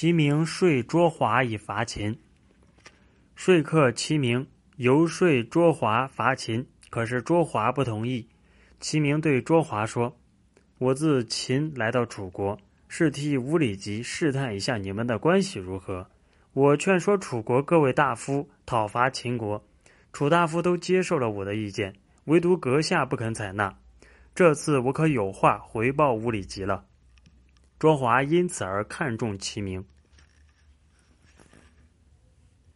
齐明说卓华以伐秦。说客齐明游说卓华伐秦，可是卓华不同意。齐明对卓华说：“我自秦来到楚国，是替吴里吉试探一下你们的关系如何。我劝说楚国各位大夫讨伐秦国，楚大夫都接受了我的意见，唯独阁下不肯采纳。这次我可有话回报吴里吉了。”卓华因此而看重其名。